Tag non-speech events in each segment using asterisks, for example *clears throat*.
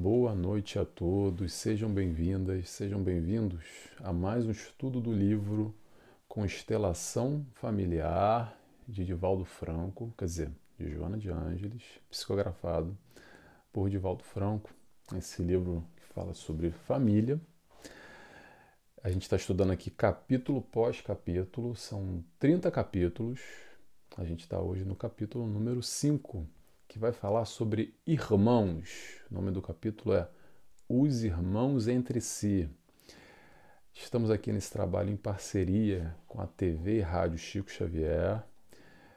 Boa noite a todos, sejam bem-vindas, sejam bem-vindos a mais um estudo do livro Constelação Familiar de Divaldo Franco, quer dizer, de Joana de Ângeles, psicografado por Divaldo Franco. Esse livro que fala sobre família. A gente está estudando aqui capítulo pós capítulo, são 30 capítulos. A gente está hoje no capítulo número 5, que vai falar sobre irmãos. O nome do capítulo é Os Irmãos Entre Si. Estamos aqui nesse trabalho em parceria com a TV e Rádio Chico Xavier.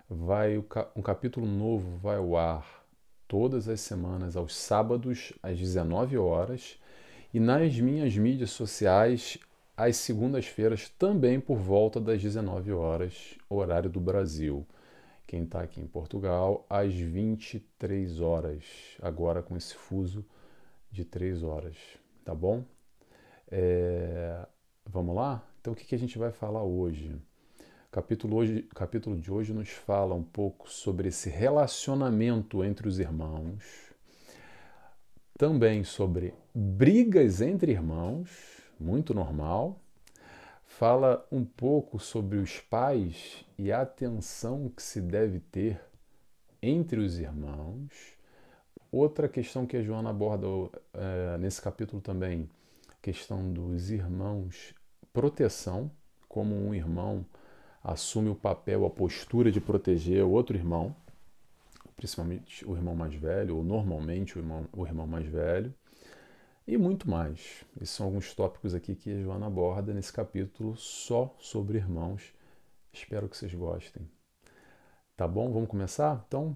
Vai um capítulo novo vai ao ar todas as semanas aos sábados às 19 horas e nas minhas mídias sociais às segundas-feiras também por volta das 19 horas, horário do Brasil quem está aqui em Portugal, às 23 horas, agora com esse fuso de 3 horas, tá bom? É, vamos lá? Então, o que, que a gente vai falar hoje? O capítulo, hoje, capítulo de hoje nos fala um pouco sobre esse relacionamento entre os irmãos, também sobre brigas entre irmãos, muito normal, fala um pouco sobre os pais e a atenção que se deve ter entre os irmãos. Outra questão que a Joana aborda é, nesse capítulo também, questão dos irmãos, proteção, como um irmão assume o papel, a postura de proteger o outro irmão, principalmente o irmão mais velho, ou normalmente o irmão, o irmão mais velho e muito mais. Esses são alguns tópicos aqui que a Joana aborda nesse capítulo só sobre irmãos. Espero que vocês gostem. Tá bom? Vamos começar? Então,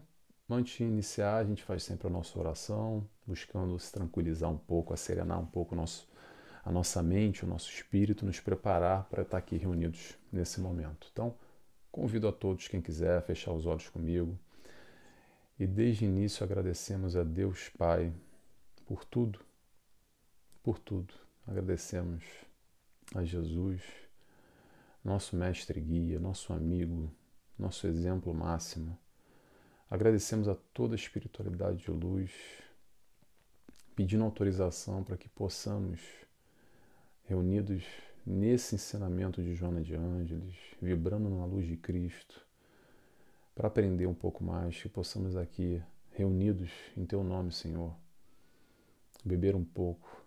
antes de iniciar, a gente faz sempre a nossa oração, buscando se tranquilizar um pouco, acerenar um pouco nosso, a nossa mente, o nosso espírito, nos preparar para estar aqui reunidos nesse momento. Então, convido a todos, quem quiser, a fechar os olhos comigo. E desde o início agradecemos a Deus Pai por tudo por tudo. Agradecemos a Jesus, nosso mestre guia, nosso amigo, nosso exemplo máximo. Agradecemos a toda a espiritualidade de luz, pedindo autorização para que possamos, reunidos nesse ensinamento de Joana de Ângeles, vibrando na luz de Cristo, para aprender um pouco mais, que possamos aqui, reunidos em Teu nome, Senhor, beber um pouco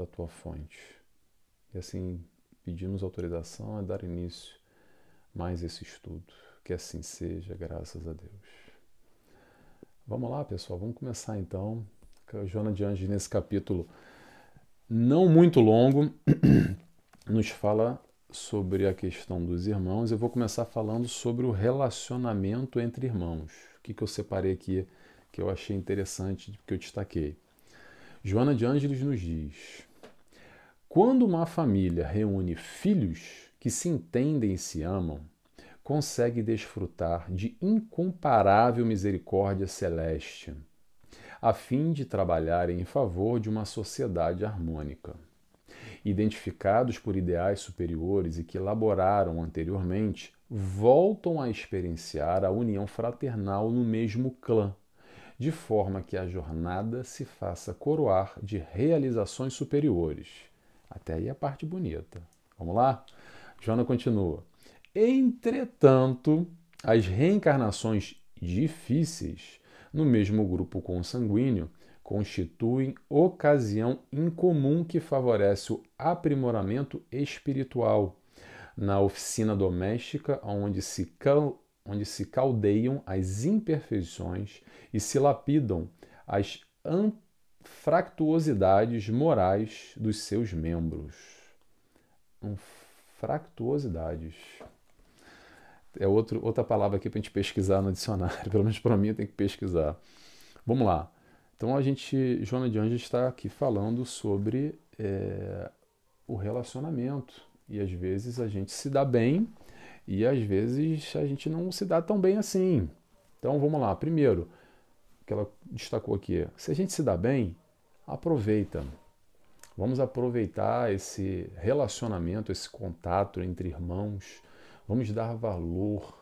da tua fonte. E assim pedimos autorização a dar início mais esse estudo. Que assim seja, graças a Deus. Vamos lá, pessoal, vamos começar então. Joana de Anjos, nesse capítulo não muito longo, *clears throat* nos fala sobre a questão dos irmãos. Eu vou começar falando sobre o relacionamento entre irmãos. O que, que eu separei aqui que eu achei interessante, que eu destaquei. Joana de Ângeles nos diz: quando uma família reúne filhos que se entendem e se amam, consegue desfrutar de incomparável misericórdia celeste, a fim de trabalhar em favor de uma sociedade harmônica. Identificados por ideais superiores e que elaboraram anteriormente, voltam a experienciar a união fraternal no mesmo clã, de forma que a jornada se faça coroar de realizações superiores até aí a parte bonita. Vamos lá? Joana continua. Entretanto, as reencarnações difíceis no mesmo grupo consanguíneo constituem ocasião incomum que favorece o aprimoramento espiritual na oficina doméstica onde se, cal, onde se caldeiam as imperfeições e se lapidam as fractuosidades morais dos seus membros. Um, fractuosidades. É outro, outra palavra aqui para a gente pesquisar no dicionário. *laughs* Pelo menos para mim, eu tenho que pesquisar. Vamos lá. Então, a gente, Joana de Anjos está aqui falando sobre é, o relacionamento. E às vezes a gente se dá bem e às vezes a gente não se dá tão bem assim. Então, vamos lá. Primeiro, que ela destacou aqui. Se a gente se dá bem, aproveita. Vamos aproveitar esse relacionamento, esse contato entre irmãos. Vamos dar valor,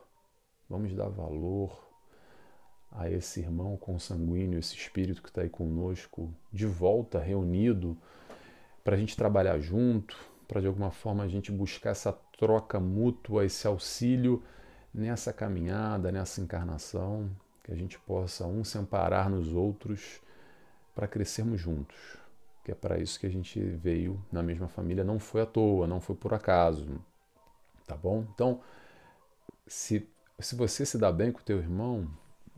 vamos dar valor a esse irmão consanguíneo, esse espírito que está aí conosco, de volta, reunido, para a gente trabalhar junto, para de alguma forma a gente buscar essa troca mútua, esse auxílio nessa caminhada, nessa encarnação, que a gente possa um se amparar nos outros para crescermos juntos. Que é para isso que a gente veio na mesma família, não foi à toa, não foi por acaso. Tá bom? Então, se, se você se dá bem com o teu irmão,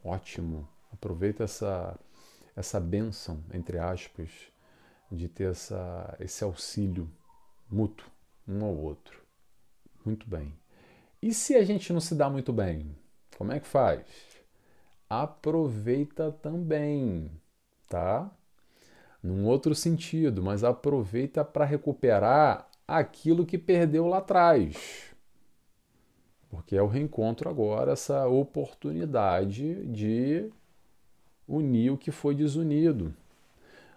ótimo. Aproveita essa essa bênção, entre aspas, de ter essa, esse auxílio mútuo um ao outro. Muito bem. E se a gente não se dá muito bem? Como é que faz? Aproveita também, tá? Num outro sentido, mas aproveita para recuperar aquilo que perdeu lá atrás. Porque é o reencontro agora, essa oportunidade de unir o que foi desunido.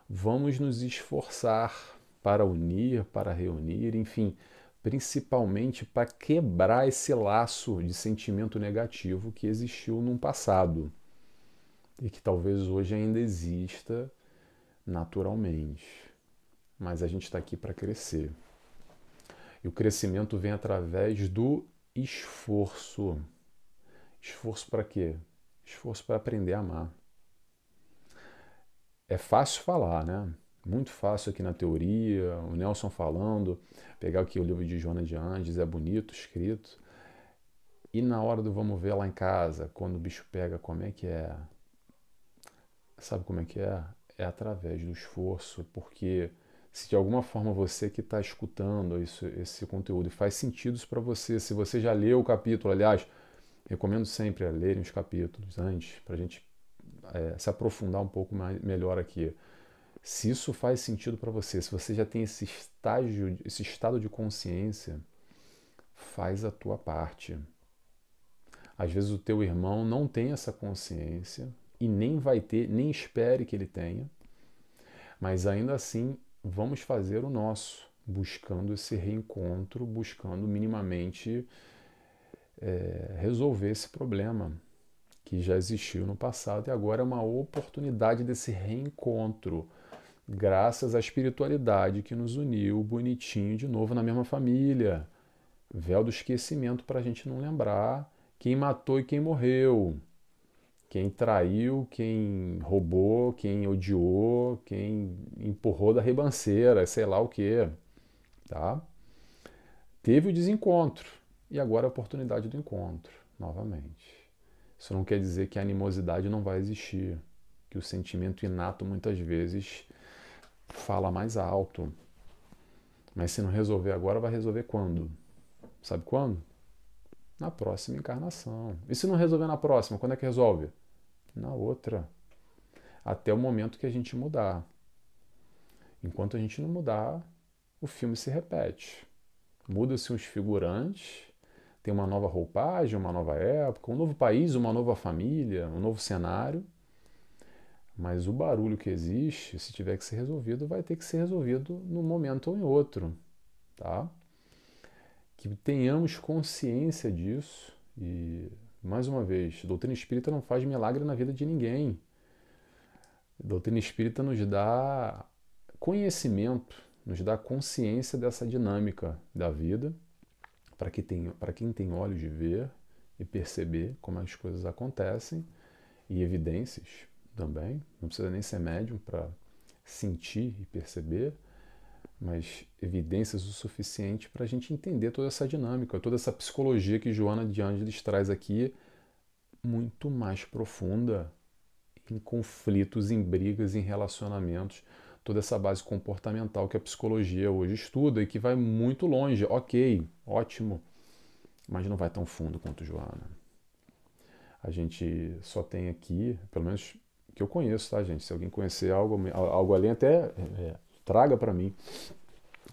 Vamos nos esforçar para unir, para reunir, enfim, principalmente para quebrar esse laço de sentimento negativo que existiu num passado e que talvez hoje ainda exista naturalmente. Mas a gente está aqui para crescer. E o crescimento vem através do esforço. Esforço para quê? Esforço para aprender a amar. É fácil falar, né? Muito fácil aqui na teoria, o Nelson falando, pegar aqui o livro de Joana de Andes, é bonito escrito. E na hora do vamos ver lá em casa, quando o bicho pega, como é que é? Sabe como é que é? É através do esforço, porque se de alguma forma você que está escutando isso, esse conteúdo faz sentido para você, se você já leu o capítulo, aliás, recomendo sempre a lerem os capítulos antes, para a gente é, se aprofundar um pouco mais, melhor aqui. Se isso faz sentido para você, se você já tem esse estágio, esse estado de consciência, faz a tua parte. Às vezes o teu irmão não tem essa consciência e nem vai ter, nem espere que ele tenha, mas ainda assim vamos fazer o nosso, buscando esse reencontro, buscando minimamente é, resolver esse problema que já existiu no passado e agora é uma oportunidade desse reencontro, graças à espiritualidade que nos uniu bonitinho de novo na mesma família. Véu do esquecimento para a gente não lembrar quem matou e quem morreu quem traiu, quem roubou, quem odiou, quem empurrou da ribanceira, sei lá o que, tá? Teve o desencontro e agora a oportunidade do encontro, novamente. Isso não quer dizer que a animosidade não vai existir, que o sentimento inato muitas vezes fala mais alto. Mas se não resolver agora, vai resolver quando? Sabe quando? Na próxima encarnação. E se não resolver na próxima, quando é que resolve? Na outra, até o momento que a gente mudar. Enquanto a gente não mudar, o filme se repete. Muda-se os figurantes, tem uma nova roupagem, uma nova época, um novo país, uma nova família, um novo cenário. Mas o barulho que existe, se tiver que ser resolvido, vai ter que ser resolvido num momento ou em outro, tá? Que tenhamos consciência disso e mais uma vez, doutrina espírita não faz milagre na vida de ninguém. doutrina espírita nos dá conhecimento, nos dá consciência dessa dinâmica da vida, para tem, para quem tem olhos de ver e perceber como as coisas acontecem, e evidências também. Não precisa nem ser médium para sentir e perceber, mas evidências o suficiente para a gente entender toda essa dinâmica, toda essa psicologia que Joana de Ângeles traz aqui, muito mais profunda em conflitos, em brigas, em relacionamentos, toda essa base comportamental que a psicologia hoje estuda e que vai muito longe. Ok, ótimo, mas não vai tão fundo quanto Joana. A gente só tem aqui, pelo menos que eu conheço, tá, gente? Se alguém conhecer algo, algo além, até é, traga para mim.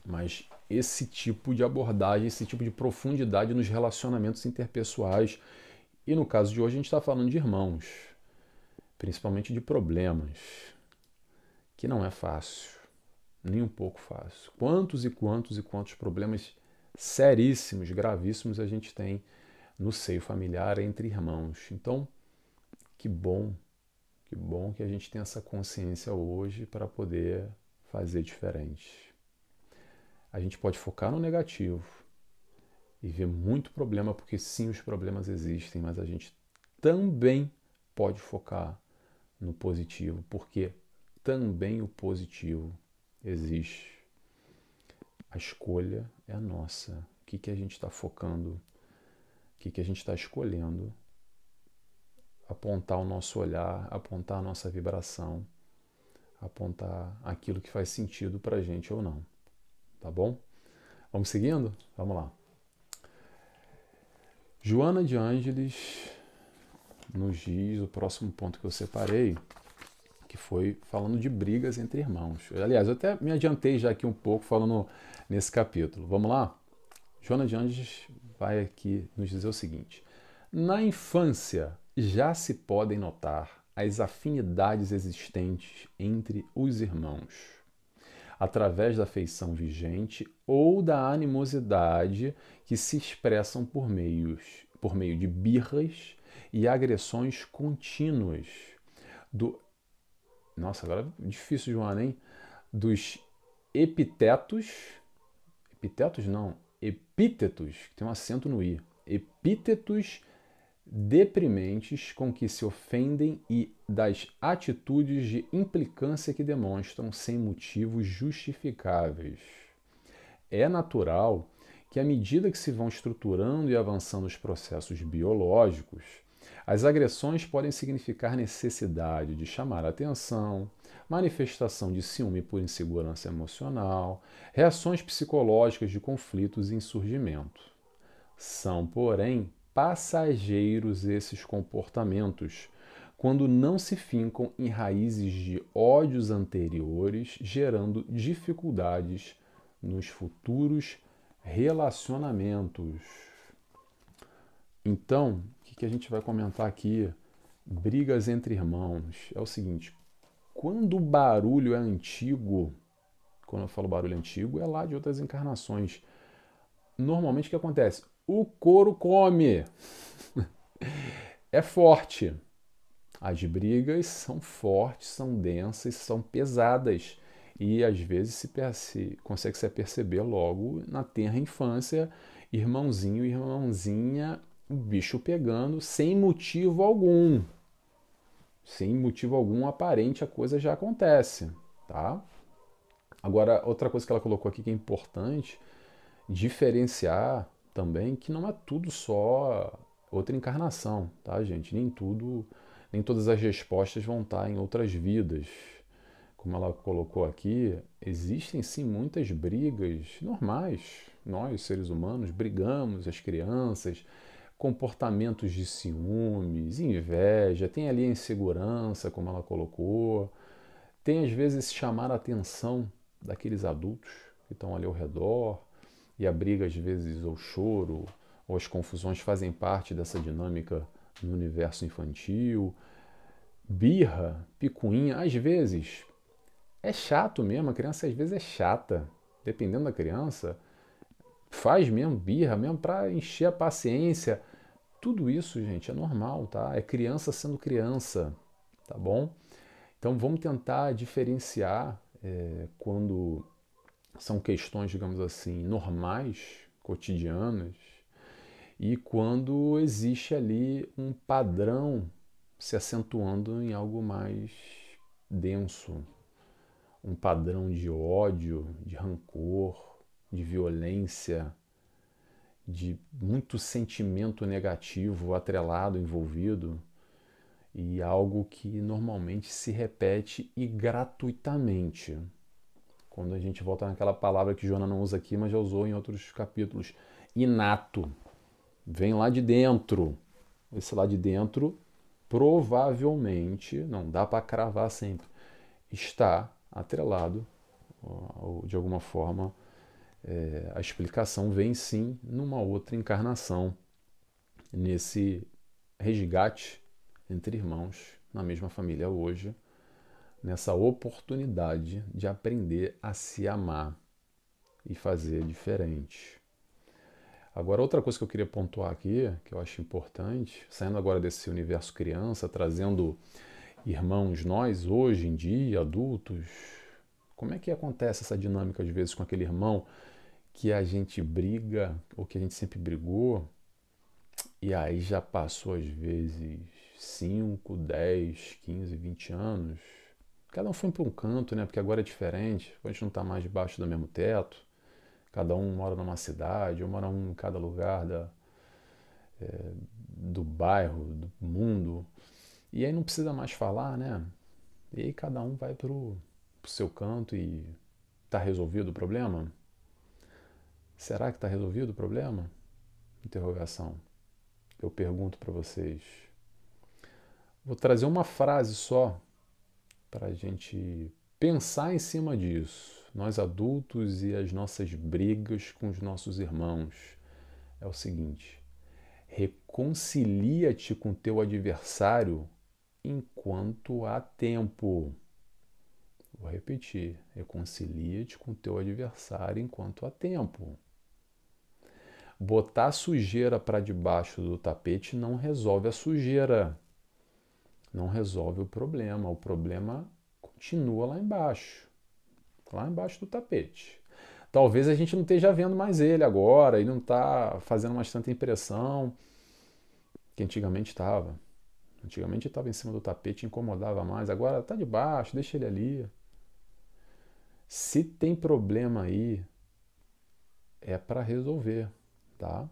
Mas esse tipo de abordagem, esse tipo de profundidade nos relacionamentos interpessoais. E no caso de hoje a gente está falando de irmãos, principalmente de problemas, que não é fácil, nem um pouco fácil. Quantos e quantos e quantos problemas seríssimos, gravíssimos a gente tem no seio familiar entre irmãos. Então, que bom, que bom que a gente tem essa consciência hoje para poder fazer diferente. A gente pode focar no negativo e ver muito problema, porque sim, os problemas existem, mas a gente também pode focar no positivo, porque também o positivo existe. A escolha é a nossa. O que, que a gente está focando? O que, que a gente está escolhendo? Apontar o nosso olhar, apontar a nossa vibração, apontar aquilo que faz sentido para a gente ou não. Tá bom? Vamos seguindo? Vamos lá. Joana de Ângeles nos diz o próximo ponto que eu separei, que foi falando de brigas entre irmãos. Aliás, eu até me adiantei já aqui um pouco falando nesse capítulo. Vamos lá? Joana de Anjos vai aqui nos dizer o seguinte: Na infância já se podem notar as afinidades existentes entre os irmãos, através da afeição vigente ou da animosidade que se expressam por meios por meio de birras e agressões contínuas do nossa, agora é difícil, Joana, hein? Dos epitetos. Epitetos não, epítetos, que tem um acento no i. Epítetos deprimentes com que se ofendem e das atitudes de implicância que demonstram sem motivos justificáveis. É natural que, à medida que se vão estruturando e avançando os processos biológicos, as agressões podem significar necessidade de chamar atenção, manifestação de ciúme por insegurança emocional, reações psicológicas de conflitos e insurgimento. São, porém, passageiros esses comportamentos quando não se fincam em raízes de ódios anteriores, gerando dificuldades nos futuros relacionamentos. Então, que a gente vai comentar aqui, brigas entre irmãos, é o seguinte: quando o barulho é antigo, quando eu falo barulho antigo, é lá de outras encarnações. Normalmente o que acontece? O couro come. é forte. As brigas são fortes, são densas, são pesadas. E às vezes se, se consegue se perceber logo na tenra infância, irmãozinho irmãzinha o bicho pegando sem motivo algum. Sem motivo algum aparente, a coisa já acontece, tá? Agora, outra coisa que ela colocou aqui que é importante diferenciar também que não é tudo só outra encarnação, tá, gente? Nem tudo, nem todas as respostas vão estar em outras vidas. Como ela colocou aqui, existem sim muitas brigas normais. Nós, seres humanos, brigamos, as crianças, comportamentos de ciúmes, inveja, tem ali a insegurança, como ela colocou, tem às vezes chamar a atenção daqueles adultos que estão ali ao redor, e a briga às vezes, ou o choro, ou as confusões fazem parte dessa dinâmica no universo infantil. Birra, picuinha, às vezes é chato mesmo, a criança às vezes é chata, dependendo da criança, faz mesmo birra, mesmo para encher a paciência, tudo isso, gente, é normal, tá? É criança sendo criança, tá bom? Então vamos tentar diferenciar é, quando são questões, digamos assim, normais, cotidianas, e quando existe ali um padrão se acentuando em algo mais denso, um padrão de ódio, de rancor, de violência, de muito sentimento negativo atrelado, envolvido, e algo que normalmente se repete e gratuitamente. Quando a gente volta naquela palavra que Joana não usa aqui, mas já usou em outros capítulos, inato. Vem lá de dentro. Esse lá de dentro provavelmente, não dá para cravar sempre, está atrelado ou de alguma forma é, a explicação vem sim numa outra encarnação, nesse resgate entre irmãos na mesma família hoje, nessa oportunidade de aprender a se amar e fazer diferente. Agora, outra coisa que eu queria pontuar aqui, que eu acho importante, saindo agora desse universo criança, trazendo irmãos nós hoje em dia, adultos, como é que acontece essa dinâmica às vezes com aquele irmão que a gente briga ou que a gente sempre brigou e aí já passou às vezes 5, 10, 15, 20 anos. Cada um foi para um canto, né? Porque agora é diferente, a gente não está mais debaixo do mesmo teto. Cada um mora numa cidade, ou mora um em cada lugar da, é, do bairro, do mundo. E aí não precisa mais falar, né? E aí cada um vai pro, pro seu canto e tá resolvido o problema? Será que está resolvido o problema? Interrogação. Eu pergunto para vocês. Vou trazer uma frase só para a gente pensar em cima disso. Nós adultos e as nossas brigas com os nossos irmãos. É o seguinte: reconcilia-te com teu adversário enquanto há tempo. Vou repetir: reconcilia-te com teu adversário enquanto há tempo. Botar sujeira para debaixo do tapete não resolve a sujeira. Não resolve o problema. O problema continua lá embaixo lá embaixo do tapete. Talvez a gente não esteja vendo mais ele agora, ele não está fazendo mais tanta impressão que antigamente estava. Antigamente estava em cima do tapete, incomodava mais, agora está debaixo, deixa ele ali. Se tem problema aí, é para resolver, tá?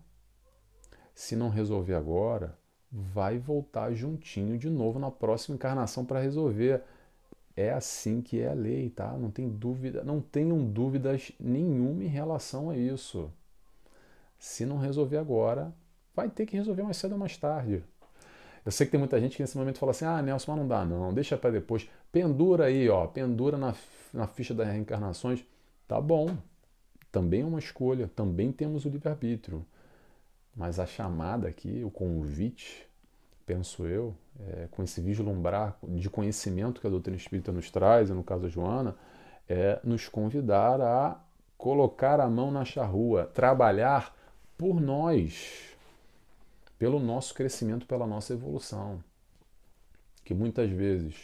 Se não resolver agora, vai voltar juntinho de novo na próxima encarnação para resolver. É assim que é a lei, tá? Não tem dúvida, não tenham dúvidas nenhuma em relação a isso. Se não resolver agora, vai ter que resolver mais cedo ou mais tarde. Eu sei que tem muita gente que nesse momento fala assim: ah, Nelson, mas não dá, não, deixa para depois. Pendura aí, ó, pendura na, na ficha das reencarnações. Tá bom, também é uma escolha, também temos o livre-arbítrio. Mas a chamada aqui, o convite, penso eu, é, com esse vislumbrar de conhecimento que a doutrina espírita nos traz, e no caso da Joana, é nos convidar a colocar a mão na charrua, trabalhar por nós, pelo nosso crescimento, pela nossa evolução. Que muitas vezes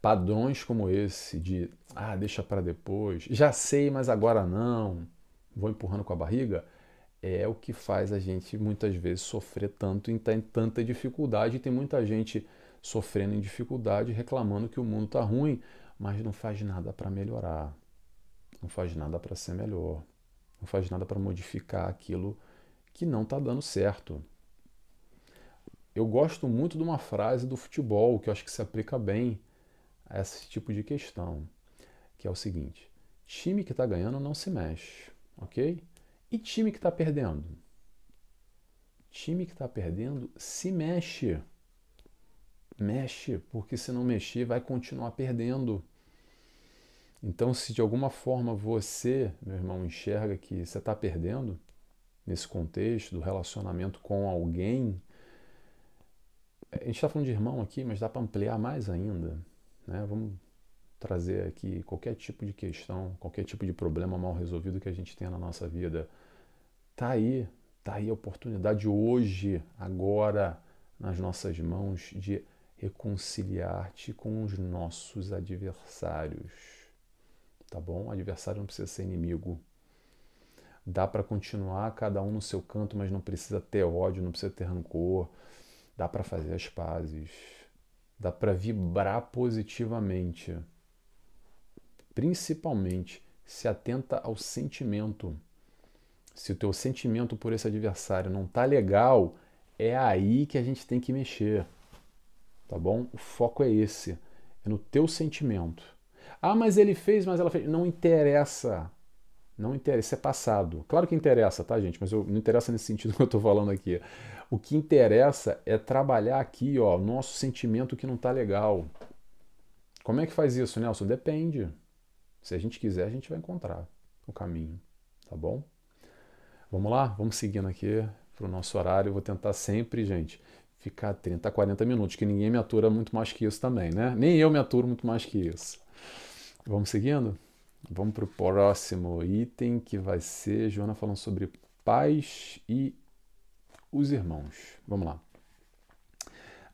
padrões como esse de ah, deixa para depois, já sei, mas agora não, vou empurrando com a barriga, é o que faz a gente muitas vezes sofrer tanto em tanta dificuldade. E tem muita gente sofrendo em dificuldade, reclamando que o mundo está ruim, mas não faz nada para melhorar, não faz nada para ser melhor, não faz nada para modificar aquilo que não está dando certo. Eu gosto muito de uma frase do futebol que eu acho que se aplica bem a esse tipo de questão, que é o seguinte: time que está ganhando não se mexe, ok? E time que está perdendo? Time que está perdendo se mexe. Mexe, porque se não mexer, vai continuar perdendo. Então, se de alguma forma você, meu irmão, enxerga que você está perdendo nesse contexto do relacionamento com alguém, a gente está falando de irmão aqui, mas dá para ampliar mais ainda. Né? Vamos trazer aqui qualquer tipo de questão, qualquer tipo de problema mal resolvido que a gente tenha na nossa vida. Tá aí, tá aí a oportunidade hoje, agora, nas nossas mãos de reconciliar-te com os nossos adversários. Tá bom? Adversário não precisa ser inimigo. Dá para continuar cada um no seu canto, mas não precisa ter ódio, não precisa ter rancor. Dá para fazer as pazes. Dá para vibrar positivamente principalmente se atenta ao sentimento. Se o teu sentimento por esse adversário não tá legal, é aí que a gente tem que mexer. Tá bom? O foco é esse, é no teu sentimento. Ah, mas ele fez, mas ela fez. Não interessa. Não interessa, é passado. Claro que interessa, tá, gente? Mas eu, não interessa nesse sentido *laughs* que eu estou falando aqui. O que interessa é trabalhar aqui, ó, nosso sentimento que não está legal. Como é que faz isso, Nelson? Depende. Se a gente quiser, a gente vai encontrar o caminho, tá bom? Vamos lá? Vamos seguindo aqui para o nosso horário. Eu vou tentar sempre, gente, ficar 30, 40 minutos, que ninguém me atura muito mais que isso também, né? Nem eu me aturo muito mais que isso. Vamos seguindo? Vamos para o próximo item, que vai ser Joana falando sobre pais e os irmãos. Vamos lá.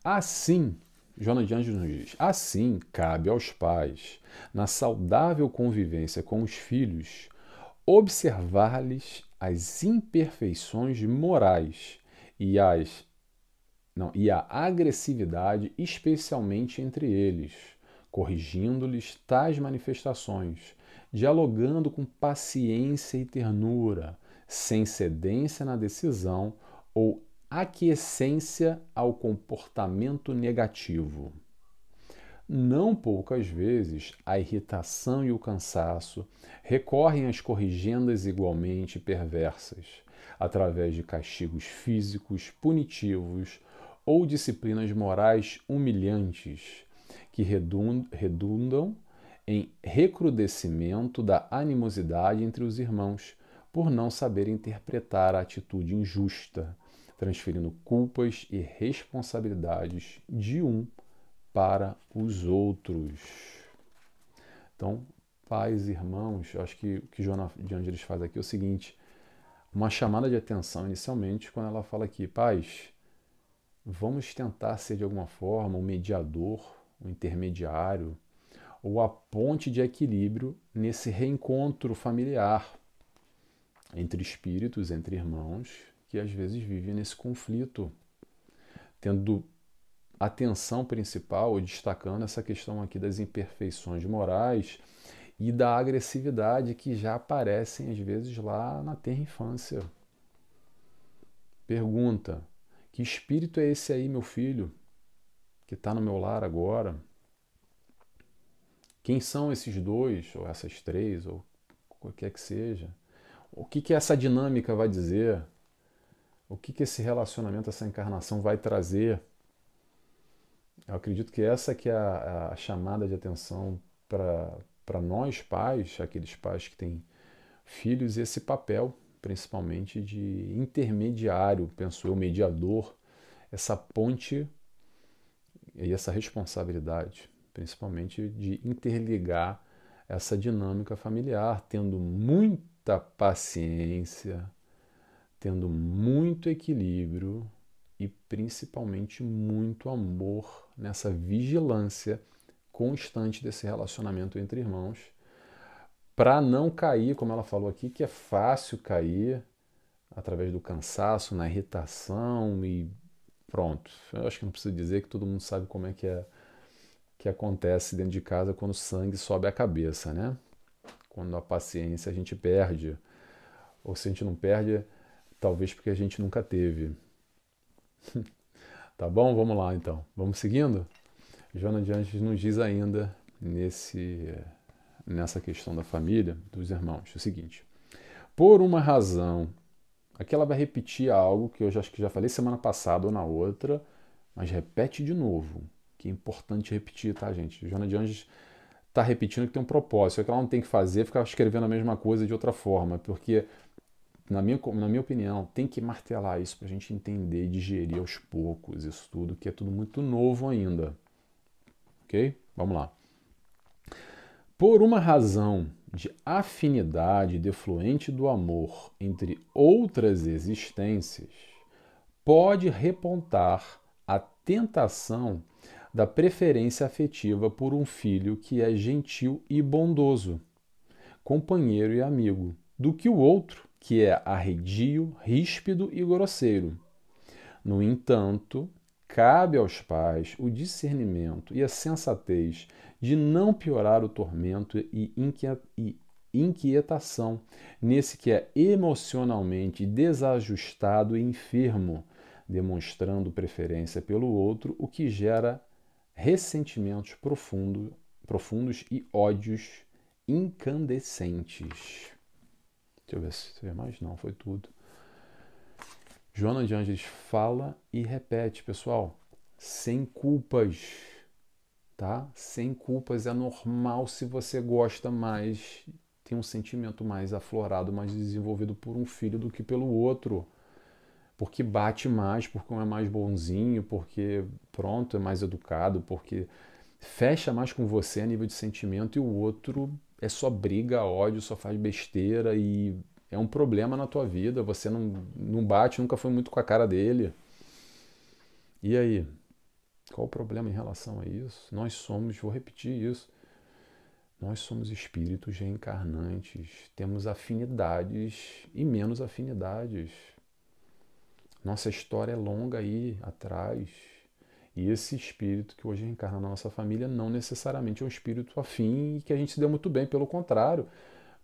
Assim, Jonas de Anjos nos diz: assim cabe aos pais, na saudável convivência com os filhos, observar-lhes as imperfeições morais e as não, e a agressividade, especialmente entre eles, corrigindo-lhes tais manifestações, dialogando com paciência e ternura, sem cedência na decisão ou aquiescência ao comportamento negativo. Não poucas vezes a irritação e o cansaço recorrem às corrigendas igualmente perversas, através de castigos físicos punitivos ou disciplinas morais humilhantes, que redundam em recrudescimento da animosidade entre os irmãos, por não saber interpretar a atitude injusta, transferindo culpas e responsabilidades de um para os outros. Então, pais e irmãos, acho que o que Joana de Angeles faz aqui é o seguinte: uma chamada de atenção inicialmente, quando ela fala aqui, pais, vamos tentar ser de alguma forma um mediador, um intermediário, ou a ponte de equilíbrio nesse reencontro familiar entre espíritos, entre irmãos, que às vezes vivem nesse conflito, tendo atenção principal destacando essa questão aqui das imperfeições morais e da agressividade que já aparecem às vezes lá na terra infância. Pergunta: que espírito é esse aí, meu filho, que está no meu lar agora? Quem são esses dois, ou essas três, ou qualquer que seja? O que, que essa dinâmica vai dizer? O que, que esse relacionamento, essa encarnação vai trazer? Eu acredito que essa que é a, a chamada de atenção para nós pais, aqueles pais que têm filhos, esse papel principalmente de intermediário, penso eu, mediador, essa ponte e essa responsabilidade, principalmente de interligar essa dinâmica familiar, tendo muita paciência, tendo muito equilíbrio e principalmente muito amor nessa vigilância constante desse relacionamento entre irmãos para não cair, como ela falou aqui, que é fácil cair através do cansaço, na irritação e pronto. Eu acho que não preciso dizer que todo mundo sabe como é que é que acontece dentro de casa quando o sangue sobe a cabeça, né? Quando a paciência a gente perde, ou se a gente não perde, talvez porque a gente nunca teve. *laughs* tá bom? Vamos lá então. Vamos seguindo? Joana de Anjos nos diz ainda nesse nessa questão da família, dos irmãos, o seguinte: por uma razão, aqui ela vai repetir algo que eu já, acho que já falei semana passada ou na outra, mas repete de novo, que é importante repetir, tá, gente? Joana de Anjos está repetindo que tem um propósito, é que ela não tem que fazer ficar escrevendo a mesma coisa de outra forma, porque, na minha, na minha opinião, tem que martelar isso para a gente entender e digerir aos poucos isso tudo, que é tudo muito novo ainda. Ok? Vamos lá. Por uma razão de afinidade defluente do amor entre outras existências, pode repontar a tentação da preferência afetiva por um filho que é gentil e bondoso, companheiro e amigo, do que o outro, que é arredio, ríspido e grosseiro. No entanto, cabe aos pais o discernimento e a sensatez de não piorar o tormento e inquietação nesse que é emocionalmente desajustado e enfermo, demonstrando preferência pelo outro, o que gera ressentimentos profundo, profundos e ódios incandescentes. Deixa eu ver se tem mais. Não, foi tudo. Joana de Angeles fala e repete, pessoal, sem culpas, tá? Sem culpas é normal se você gosta mais, tem um sentimento mais aflorado, mais desenvolvido por um filho do que pelo outro. Porque bate mais, porque um é mais bonzinho, porque pronto, é mais educado, porque fecha mais com você a nível de sentimento e o outro é só briga, ódio, só faz besteira e é um problema na tua vida, você não, não bate, nunca foi muito com a cara dele. E aí? Qual o problema em relação a isso? Nós somos, vou repetir isso, nós somos espíritos reencarnantes, temos afinidades e menos afinidades. Nossa história é longa aí atrás. E esse espírito que hoje reencarna na nossa família não necessariamente é um espírito afim e que a gente se deu muito bem, pelo contrário,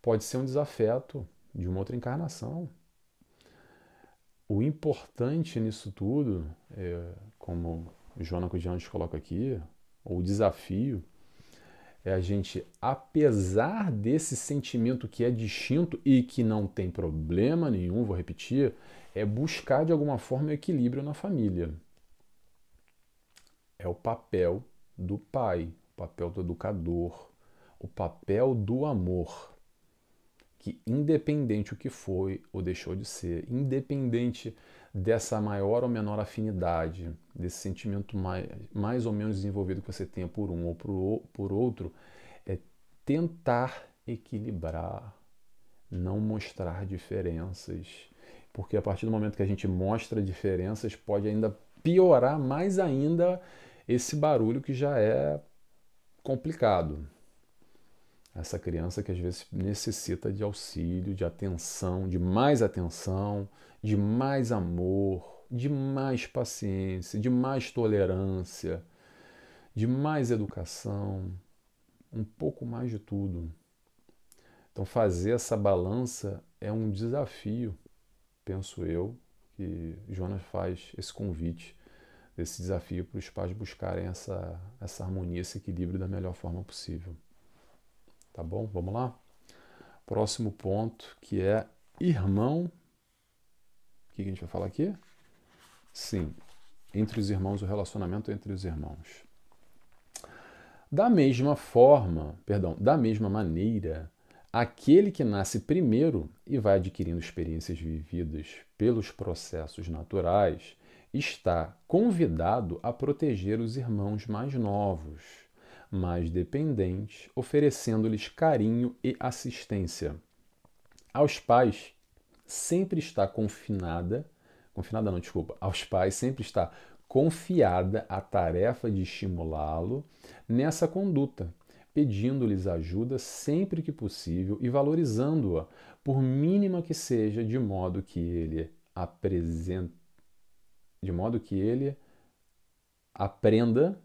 pode ser um desafeto de uma outra encarnação. O importante nisso tudo, é, como o Jonas Diante coloca aqui, o desafio, é a gente, apesar desse sentimento que é distinto e que não tem problema nenhum, vou repetir, é buscar de alguma forma o equilíbrio na família. É o papel do pai, o papel do educador, o papel do amor que independente o que foi ou deixou de ser, independente dessa maior ou menor afinidade, desse sentimento mais, mais ou menos desenvolvido que você tenha por um ou por, por outro, é tentar equilibrar, não mostrar diferenças. Porque a partir do momento que a gente mostra diferenças, pode ainda piorar mais ainda esse barulho que já é complicado essa criança que às vezes necessita de auxílio, de atenção, de mais atenção, de mais amor, de mais paciência, de mais tolerância, de mais educação, um pouco mais de tudo. Então, fazer essa balança é um desafio, penso eu, que Jonas faz esse convite, esse desafio para os pais buscarem essa, essa harmonia, esse equilíbrio da melhor forma possível. Tá bom? Vamos lá? Próximo ponto que é irmão. O que a gente vai falar aqui? Sim, entre os irmãos, o relacionamento entre os irmãos. Da mesma forma, perdão, da mesma maneira, aquele que nasce primeiro e vai adquirindo experiências vividas pelos processos naturais está convidado a proteger os irmãos mais novos mais dependentes, oferecendo-lhes carinho e assistência. Aos pais sempre está confinada, confinada não, desculpa, aos pais sempre está confiada a tarefa de estimulá-lo nessa conduta, pedindo-lhes ajuda sempre que possível e valorizando-a, por mínima que seja, de modo que ele apresente de modo que ele aprenda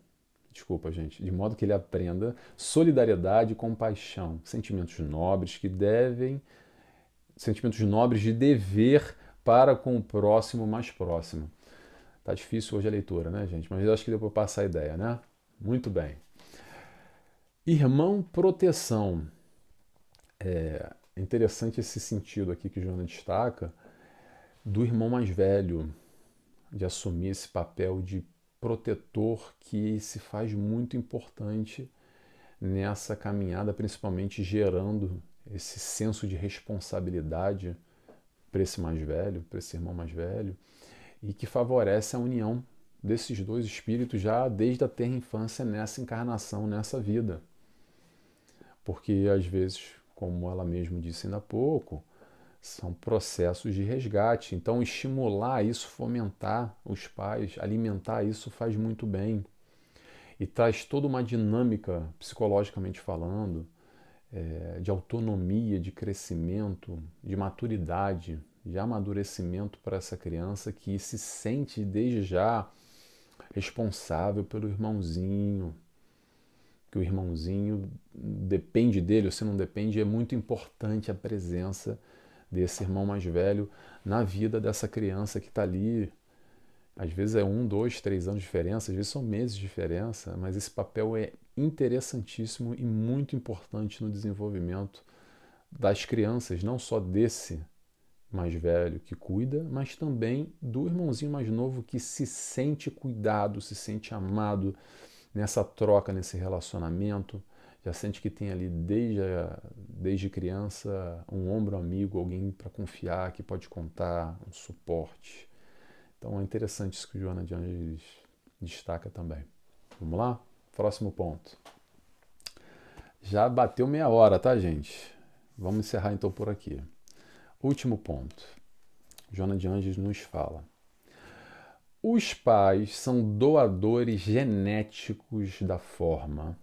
desculpa, gente, de modo que ele aprenda solidariedade e compaixão, sentimentos nobres que devem, sentimentos nobres de dever para com o próximo mais próximo. Tá difícil hoje a leitura, né, gente? Mas eu acho que deu para passar a ideia, né? Muito bem. Irmão proteção. É interessante esse sentido aqui que Joana destaca do irmão mais velho, de assumir esse papel de protetor que se faz muito importante nessa caminhada, principalmente gerando esse senso de responsabilidade para esse mais velho, para esse irmão mais velho, e que favorece a união desses dois espíritos já desde a terra infância nessa encarnação, nessa vida. Porque às vezes, como ela mesma disse ainda há pouco, são processos de resgate. Então, estimular isso, fomentar os pais, alimentar isso faz muito bem. E traz toda uma dinâmica, psicologicamente falando, é, de autonomia, de crescimento, de maturidade, de amadurecimento para essa criança que se sente desde já responsável pelo irmãozinho, que o irmãozinho depende dele, ou se não depende, é muito importante a presença desse irmão mais velho na vida dessa criança que está ali. Às vezes é um, dois, três anos de diferença, às vezes são meses de diferença, mas esse papel é interessantíssimo e muito importante no desenvolvimento das crianças, não só desse mais velho que cuida, mas também do irmãozinho mais novo que se sente cuidado, se sente amado nessa troca, nesse relacionamento já sente que tem ali desde, desde criança um ombro amigo, alguém para confiar, que pode contar, um suporte. Então é interessante isso que o Joana de Angelis destaca também. Vamos lá? Próximo ponto. Já bateu meia hora, tá, gente? Vamos encerrar então por aqui. último ponto. Joana de Anjos nos fala. Os pais são doadores genéticos da forma,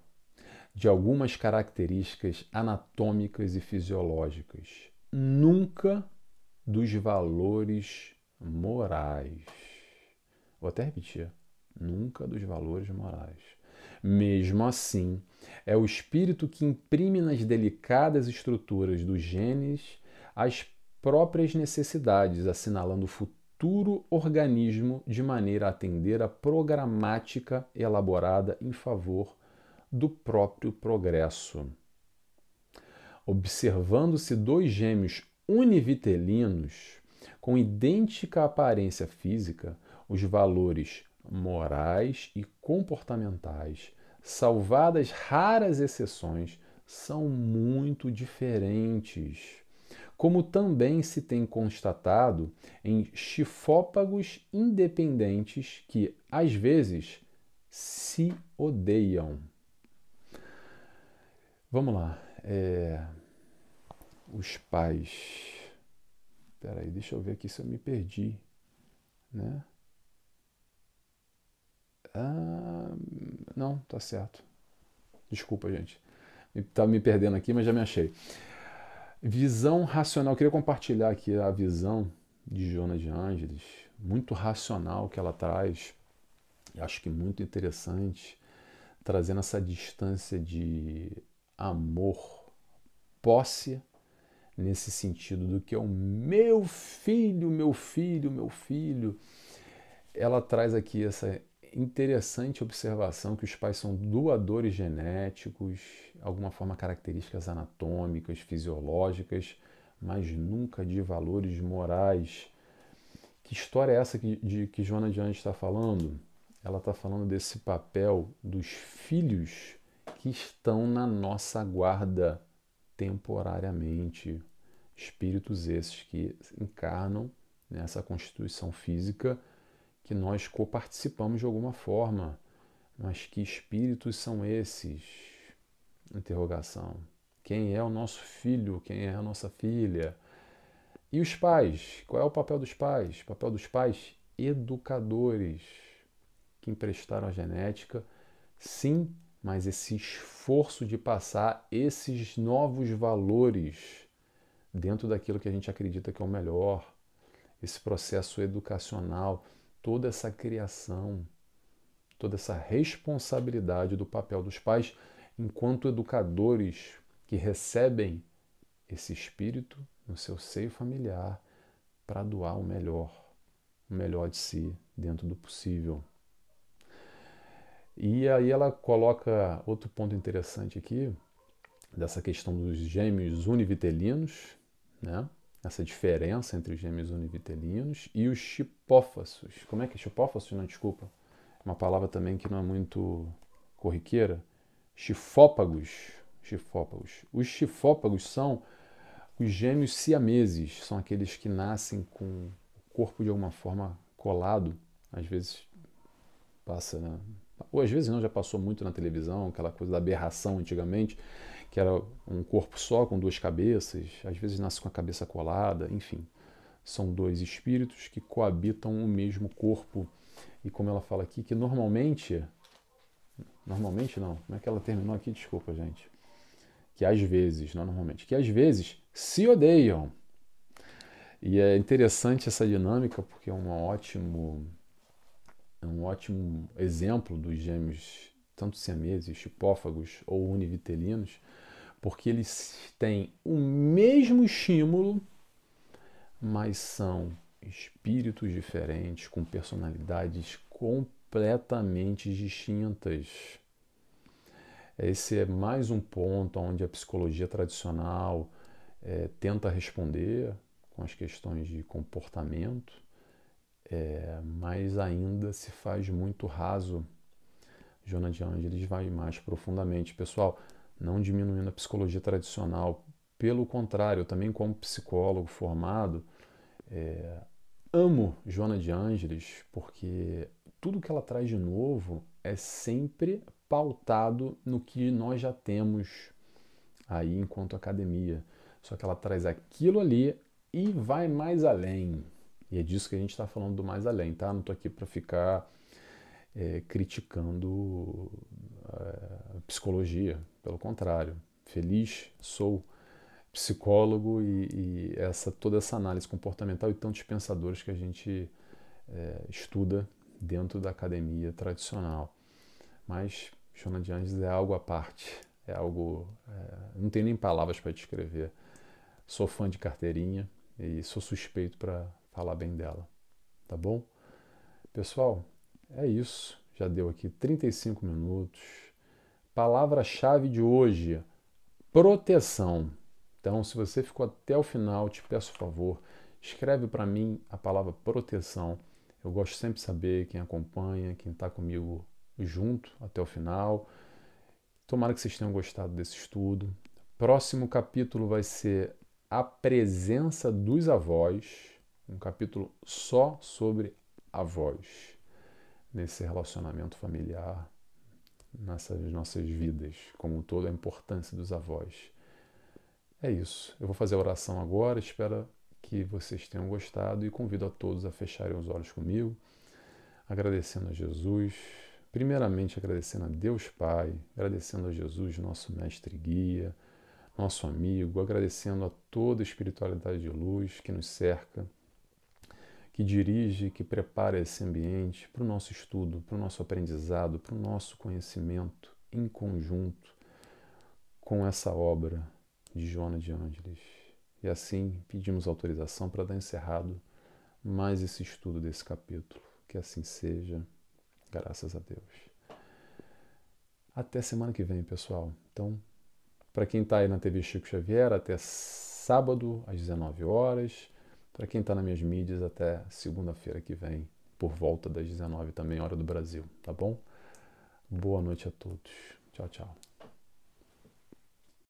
de algumas características anatômicas e fisiológicas, nunca dos valores morais. Vou até repetir: nunca dos valores morais. Mesmo assim, é o espírito que imprime nas delicadas estruturas dos genes as próprias necessidades, assinalando o futuro organismo de maneira a atender a programática elaborada em favor do próprio progresso. Observando-se dois gêmeos univitelinos com idêntica aparência física, os valores morais e comportamentais, salvadas raras exceções, são muito diferentes como também se tem constatado em chifópagos independentes que, às vezes, se odeiam. Vamos lá. É... Os pais. Espera aí, deixa eu ver aqui se eu me perdi. Né? Ah, não, tá certo. Desculpa, gente. Estava me perdendo aqui, mas já me achei. Visão racional. Eu queria compartilhar aqui a visão de Joana de Ângeles, muito racional que ela traz, acho que muito interessante, trazendo essa distância de amor, posse, nesse sentido do que é o meu filho, meu filho, meu filho. Ela traz aqui essa interessante observação que os pais são doadores genéticos, alguma forma características anatômicas, fisiológicas, mas nunca de valores morais. Que história é essa que, de, que Joana de Anjos está falando? Ela está falando desse papel dos filhos que estão na nossa guarda temporariamente. Espíritos esses que encarnam nessa constituição física que nós coparticipamos de alguma forma. Mas que espíritos são esses? Interrogação. Quem é o nosso filho? Quem é a nossa filha? E os pais? Qual é o papel dos pais? O papel dos pais educadores que emprestaram a genética, sim, mas esse esforço de passar esses novos valores dentro daquilo que a gente acredita que é o melhor, esse processo educacional toda essa criação, toda essa responsabilidade do papel dos pais enquanto educadores que recebem esse espírito no seu seio familiar para doar o melhor, o melhor de si dentro do possível. E aí ela coloca outro ponto interessante aqui, dessa questão dos gêmeos univitelinos, né? essa diferença entre os gêmeos univitelinos e os chipófasos. Como é que é chipófasos? Não, desculpa. É uma palavra também que não é muito corriqueira. Chifópagos. Chifópagos. Os chifópagos são os gêmeos siameses, são aqueles que nascem com o corpo de alguma forma colado, às vezes passa, né? Ou às vezes não, já passou muito na televisão, aquela coisa da aberração antigamente, que era um corpo só com duas cabeças, às vezes nasce com a cabeça colada, enfim. São dois espíritos que coabitam o mesmo corpo. E como ela fala aqui, que normalmente. Normalmente não. Como é que ela terminou aqui? Desculpa, gente. Que às vezes, não normalmente, que às vezes se odeiam. E é interessante essa dinâmica porque é um ótimo, é um ótimo exemplo dos gêmeos, tanto siameses, chipófagos ou univitelinos, porque eles têm o mesmo estímulo, mas são espíritos diferentes, com personalidades completamente distintas. Esse é mais um ponto onde a psicologia tradicional é, tenta responder com as questões de comportamento, é, mas ainda se faz muito raso. Jona de Angelis vai mais profundamente. Pessoal, não diminuindo a psicologia tradicional. Pelo contrário, eu também, como psicólogo formado, é, amo Joana de Ângeles porque tudo que ela traz de novo é sempre pautado no que nós já temos aí enquanto academia. Só que ela traz aquilo ali e vai mais além. E é disso que a gente está falando do mais além, tá? Não estou aqui para ficar é, criticando a é, psicologia, pelo contrário. Feliz sou psicólogo e, e, essa toda essa análise comportamental e tantos pensadores que a gente é, estuda dentro da academia tradicional. Mas Joana de Anjos é algo à parte, é algo. É, não tem nem palavras para descrever. Sou fã de carteirinha e sou suspeito para falar bem dela. Tá bom? Pessoal, é isso. Já deu aqui 35 minutos. Palavra-chave de hoje: proteção. Então, se você ficou até o final, te peço favor, escreve para mim a palavra proteção. Eu gosto sempre de saber quem acompanha, quem está comigo junto até o final. Tomara que vocês tenham gostado desse estudo. Próximo capítulo vai ser a presença dos avós, um capítulo só sobre avós nesse relacionamento familiar, nessas nossas vidas, como um todo, a importância dos avós. É isso. Eu vou fazer a oração agora, espero que vocês tenham gostado e convido a todos a fecharem os olhos comigo, agradecendo a Jesus, primeiramente agradecendo a Deus Pai, agradecendo a Jesus, nosso mestre guia, nosso amigo, agradecendo a toda a espiritualidade de luz que nos cerca, que dirige, que prepara esse ambiente para o nosso estudo, para o nosso aprendizado, para o nosso conhecimento em conjunto com essa obra de Joana de Ângeles. E assim pedimos autorização para dar encerrado mais esse estudo desse capítulo. Que assim seja, graças a Deus. Até semana que vem, pessoal. Então, para quem está aí na TV Chico Xavier, até sábado às 19 horas. Para quem está nas minhas mídias, até segunda-feira que vem, por volta das 19 também, hora do Brasil, tá bom? Boa noite a todos. Tchau, tchau.